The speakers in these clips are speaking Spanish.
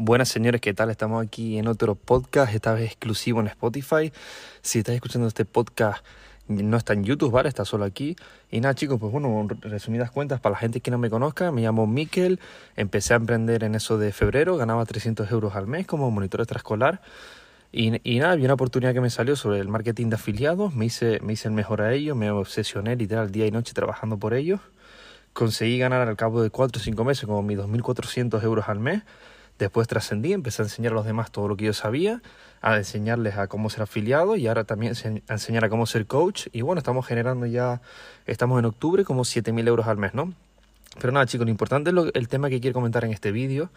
Buenas señores, ¿qué tal? Estamos aquí en otro podcast, esta vez exclusivo en Spotify. Si estás escuchando este podcast, no está en YouTube, ¿vale? Está solo aquí. Y nada, chicos, pues bueno, resumidas cuentas, para la gente que no me conozca, me llamo Mikel, empecé a emprender en eso de febrero, ganaba 300 euros al mes como monitor extraescolar. Y, y nada, vi una oportunidad que me salió sobre el marketing de afiliados, me hice, me hice el mejor a ello, me obsesioné literal día y noche trabajando por ellos. Conseguí ganar al cabo de 4 o 5 meses como mis 2.400 euros al mes Después trascendí, empecé a enseñar a los demás todo lo que yo sabía, a enseñarles a cómo ser afiliado y ahora también a enseñar a cómo ser coach. Y bueno, estamos generando ya, estamos en octubre, como 7.000 euros al mes, ¿no? Pero nada, chicos, lo importante es el tema que quiero comentar en este vídeo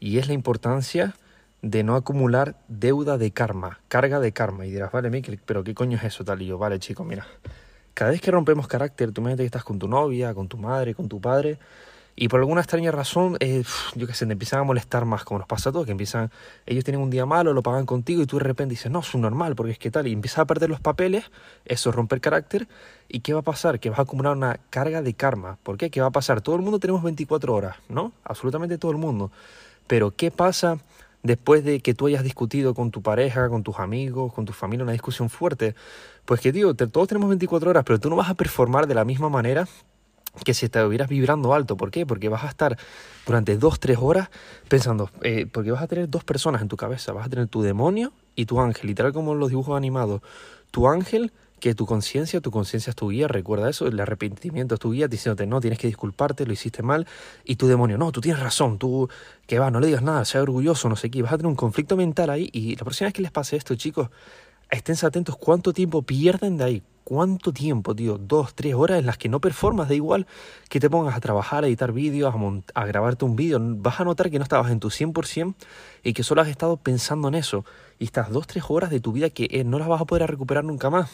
y es la importancia de no acumular deuda de karma, carga de karma. Y dirás, vale, Mikel, pero ¿qué coño es eso, tal? Y yo, vale, chicos, mira, cada vez que rompemos carácter, tú imagínate que estás con tu novia, con tu madre, con tu padre, y por alguna extraña razón, eh, yo qué sé, te empiezan a molestar más, como nos pasa a todos, que empiezan, ellos tienen un día malo, lo pagan contigo y tú de repente dices, no, es un normal, porque es que tal, y empiezas a perder los papeles, eso es romper carácter, ¿y qué va a pasar? Que vas a acumular una carga de karma. ¿Por qué? ¿Qué va a pasar? Todo el mundo tenemos 24 horas, ¿no? Absolutamente todo el mundo. Pero ¿qué pasa después de que tú hayas discutido con tu pareja, con tus amigos, con tu familia, una discusión fuerte? Pues que, tío, todos tenemos 24 horas, pero tú no vas a performar de la misma manera que si estuvieras vibrando alto. ¿Por qué? Porque vas a estar durante dos, tres horas pensando, eh, porque vas a tener dos personas en tu cabeza, vas a tener tu demonio y tu ángel, literal como en los dibujos animados. Tu ángel, que tu conciencia, tu conciencia es tu guía, recuerda eso, el arrepentimiento es tu guía, diciéndote, no, tienes que disculparte, lo hiciste mal, y tu demonio, no, tú tienes razón, tú, que va, no le digas nada, sea orgulloso, no sé qué, vas a tener un conflicto mental ahí, y la próxima vez que les pase esto, chicos, estén atentos cuánto tiempo pierden de ahí, ¿Cuánto tiempo, tío? Dos, tres horas en las que no performas, da igual que te pongas a trabajar, a editar vídeos, a, a grabarte un vídeo. Vas a notar que no estabas en tu 100% y que solo has estado pensando en eso. Y estas dos, tres horas de tu vida que eh, no las vas a poder recuperar nunca más.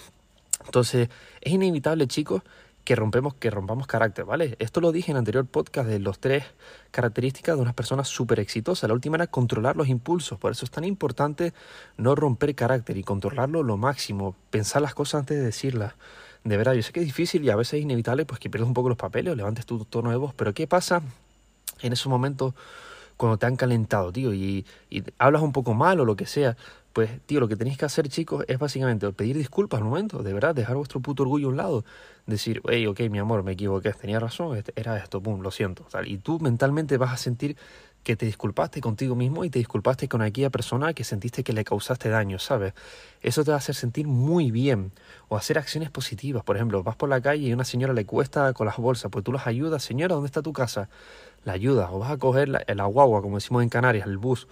Entonces, es inevitable, chicos, que rompemos, que rompamos carácter, ¿vale? Esto lo dije en el anterior podcast de los tres características de una persona súper exitosa. La última era controlar los impulsos, por eso es tan importante no romper carácter y controlarlo lo máximo, pensar las cosas antes de decirlas. De verdad, yo sé que es difícil y a veces es inevitable pues que pierdas un poco los papeles o levantes tu tono de voz, pero ¿qué pasa en esos momentos cuando te han calentado, tío, y, y hablas un poco mal o lo que sea? Pues, tío, lo que tenéis que hacer, chicos, es básicamente pedir disculpas al momento, de verdad, dejar vuestro puto orgullo a un lado, decir, hey, ok, mi amor, me equivoqué, tenía razón, este, era esto, pum, lo siento, tal. Y tú mentalmente vas a sentir que te disculpaste contigo mismo y te disculpaste con aquella persona que sentiste que le causaste daño, ¿sabes? Eso te va a hacer sentir muy bien. O hacer acciones positivas. Por ejemplo, vas por la calle y una señora le cuesta con las bolsas, pues tú las ayudas, señora, ¿dónde está tu casa? La ayudas. O vas a coger la, la guagua, como decimos en Canarias, el bus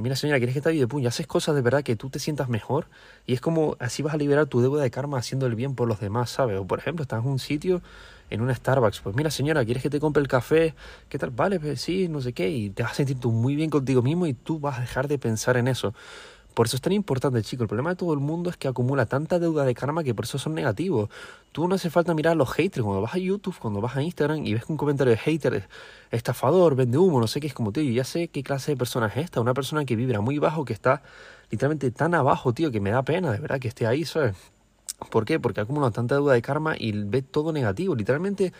mira señora, ¿quieres que te ayude? Pum, y haces cosas de verdad que tú te sientas mejor y es como así vas a liberar tu deuda de karma haciendo el bien por los demás, ¿sabes? O por ejemplo, estás en un sitio, en un Starbucks, pues mira señora, ¿quieres que te compre el café? ¿Qué tal? Vale, pues sí, no sé qué, y te vas a sentir tú muy bien contigo mismo y tú vas a dejar de pensar en eso. Por eso es tan importante, chico. El problema de todo el mundo es que acumula tanta deuda de karma que por eso son negativos. Tú no hace falta mirar a los haters. Cuando vas a YouTube, cuando vas a Instagram y ves un comentario de hater, estafador, vende humo, no sé qué, es como, tío, yo ya sé qué clase de persona es esta. Una persona que vibra muy bajo, que está literalmente tan abajo, tío, que me da pena, de verdad, que esté ahí, ¿sabes? ¿Por qué? Porque acumula tanta deuda de karma y ve todo negativo. Literalmente,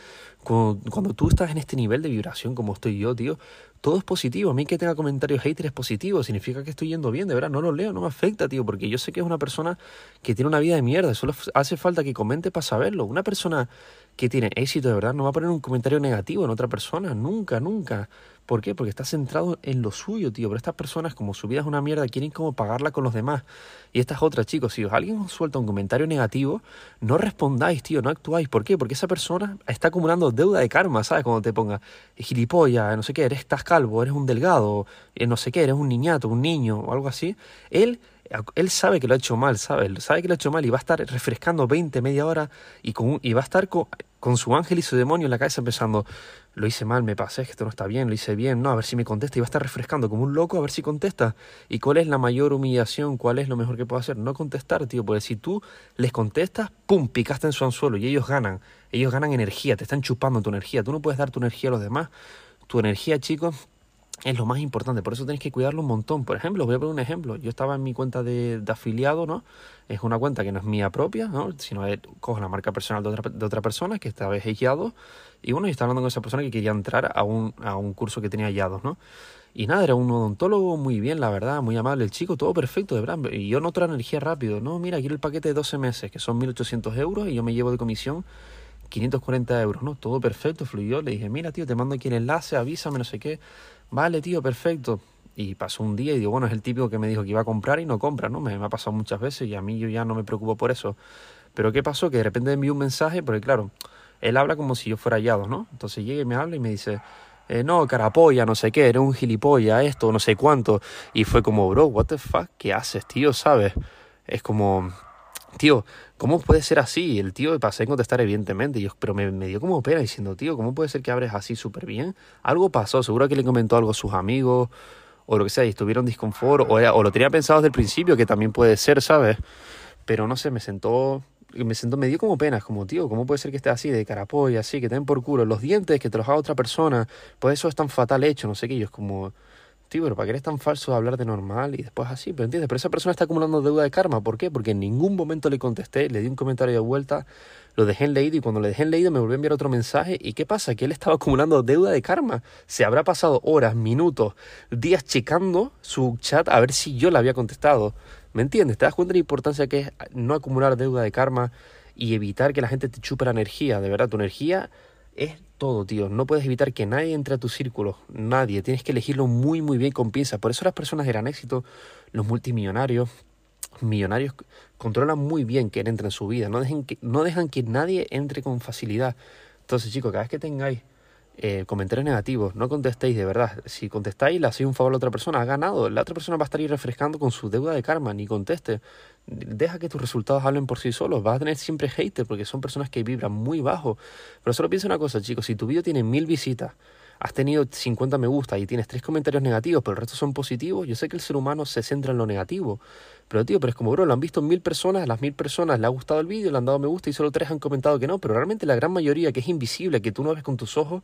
cuando, tú estás en este nivel de vibración como estoy yo, tío, todo es positivo. A mí que tenga comentarios haters es positivo. Significa que estoy yendo bien, de verdad. No lo leo, no me afecta, tío, porque yo sé que es una persona que tiene una vida de mierda. Solo hace falta que comente para saberlo. Una persona que tiene éxito, de verdad, no va a poner un comentario negativo en otra persona. Nunca, nunca. ¿Por qué? Porque está centrado en lo suyo, tío. Pero estas personas, como su vida es una mierda, quieren como pagarla con los demás. Y estas otras, chicos, si alguien os suelta un comentario negativo, no respondáis, tío, no actuáis. ¿Por qué? Porque esa persona está acumulando deuda de karma, ¿sabes? Cuando te ponga gilipollas, no sé qué, eres, estás calvo, eres un delgado, eh, no sé qué, eres un niñato, un niño o algo así. Él él sabe que lo ha hecho mal, sabe, sabe que lo ha hecho mal y va a estar refrescando 20, media hora y, va a estar con, su ángel y su demonio en la cabeza pensando, lo hice mal, me pasé, esto no está bien, lo hice bien, no, a ver si me contesta y va a estar refrescando como un loco a ver si contesta. ¿Y cuál es la mayor humillación? ¿Cuál es lo mejor que puedo hacer? No contestar, tío, porque si tú les contestas, pum, picaste en su anzuelo y ellos ganan, ellos ganan energía, te están chupando tu energía, tú no puedes dar tu energía a los demás. Tu energía, chicos, es lo más importante, por eso tenéis que cuidarlo un montón. Por ejemplo, os voy a poner un ejemplo. Yo estaba en mi cuenta de, afiliado, ¿no? Es una cuenta que no es mía propia, ¿no? Sino que cojo la marca personal de otra, de otra persona que esta vez es Yados. Y bueno, yo estaba hablando con esa persona que quería entrar a un, a un curso que tenía Yados, ¿no? Y nada, era un odontólogo muy bien, la verdad, muy amable el chico, todo perfecto, de verdad. Y yo noto la energía rápido. No, mira, quiero el paquete de 12 meses, que son 1.800 euros, y yo me llevo de comisión 540 euros, ¿no? Todo perfecto, fluyó. Le dije, mira, tío, te mando aquí el enlace, avísame, no sé qué. Vale, tío, perfecto. Y pasó un día y digo, bueno, es el típico que me dijo que iba a comprar y no compra, ¿no? Me, ha pasado muchas veces y a mí yo ya no me preocupo por eso. Pero ¿qué pasó? Que de repente envió un mensaje, porque claro, él habla como si yo fuera hallado, ¿no? Entonces llega y me habla y me dice, eh, no, carapolla, no sé qué, eres un gilipollas, esto, no sé cuánto. Y fue como, bro, what the fuck, ¿qué haces, tío? ¿Sabes? Es como, tío, ¿cómo puede ser así? El tío pasé a contestar evidentemente, yo, pero me, dio como pena diciendo, tío, ¿cómo puede ser que abres así súper bien? Algo pasó, seguro que le comentó algo a sus amigos o lo que sea y estuvieron disconfort o, o lo tenía pensado desde el principio, que también puede ser, ¿sabes? Pero no sé, me sentó me sentó, me dio como pena, como tío, ¿cómo puede ser que esté así, de carapolla, así, que te den por culo los dientes, que te los haga otra persona? Pues eso es tan fatal hecho, no sé qué, yo es como, tío, pero ¿para qué eres tan falso hablar de normal y después así? Pero entiendes, pero esa persona está acumulando deuda de karma, ¿por qué? Porque en ningún momento le contesté, le di un comentario de vuelta, lo dejé en leído y cuando le dejé en leído me volvió a enviar otro mensaje y ¿qué pasa? Que él estaba acumulando deuda de karma. Se habrá pasado horas, minutos, días checando su chat a ver si yo le había contestado. ¿Me entiendes? ¿Te das cuenta de la importancia que es no acumular deuda de karma y evitar que la gente te chupe la energía? De verdad, tu energía es todo, tío. No puedes evitar que nadie entre a tu círculo. Nadie. Tienes que elegirlo muy, muy bien con pinzas. Por eso las personas de gran éxito, los multimillonarios, millonarios, controlan muy bien quién entra en su vida. No, dejen que, no dejan que nadie entre con facilidad. Entonces, chicos, cada vez que tengáis eh, comentarios negativos, no contestéis de verdad. Si contestáis, le hacéis un favor a la otra persona, ha ganado. La otra persona va a estar ahí refrescando con su deuda de karma, ni conteste. Deja que tus resultados hablen por sí solos. Vas a tener siempre haters porque son personas que vibran muy bajo. Pero solo piensa una cosa, chicos, si tu vídeo tiene mil visitas, has tenido 50 me gusta y tienes tres comentarios negativos, pero el resto son positivos, yo sé que el ser humano se centra en lo negativo. Pero tío, pero es como, bro, lo han visto mil personas, a las mil personas le ha gustado el vídeo, le han dado me gusta y solo tres han comentado que no, pero realmente la gran mayoría, que es invisible, que tú no ves con tus ojos,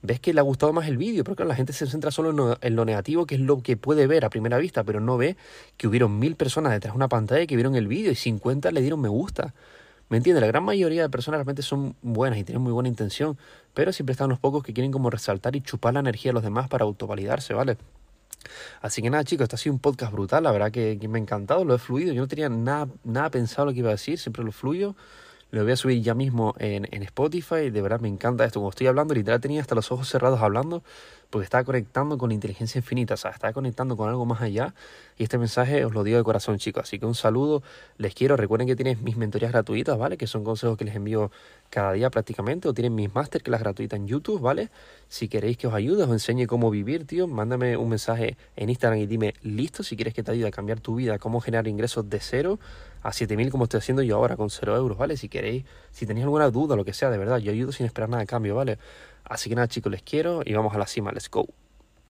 ves que le ha gustado más el vídeo, porque la gente se centra solo en lo, negativo, que es lo que puede ver a primera vista, pero no ve que hubieron mil personas detrás de una pantalla que vieron el vídeo y 50 le dieron me gusta. ¿Me entiendes? La gran mayoría de personas realmente son buenas y tienen muy buena intención, pero siempre están los pocos que quieren como resaltar y chupar la energía de los demás para autovalidarse, ¿vale? Así que nada, chicos, este ha sido un podcast brutal, la verdad que, me ha encantado, lo he fluido, yo no tenía nada, nada pensado lo que iba a decir, siempre lo fluyo. Lo voy a subir ya mismo en, en Spotify. De verdad me encanta esto. Como estoy hablando, literal tenía hasta los ojos cerrados hablando porque estaba conectando con la inteligencia infinita, o sea, estaba conectando con algo más allá. Y este mensaje os lo digo de corazón, chicos. Así que un saludo, les quiero. Recuerden que tienen mis mentorías gratuitas, ¿vale? Que son consejos que les envío cada día prácticamente. O tienen mis masterclass gratuitas en YouTube, ¿vale? Si queréis que os ayude, os enseñe cómo vivir, tío, mándame un mensaje en Instagram y dime, listo, si quieres que te ayude a cambiar tu vida, cómo generar ingresos de cero a 7000 como estoy haciendo yo ahora con cero euros, ¿vale? Si queréis, si tenéis alguna duda, lo que sea, de verdad, yo ayudo sin esperar nada a cambio, ¿vale? Así que nada, chicos, les quiero y vamos a la cima. Let's go.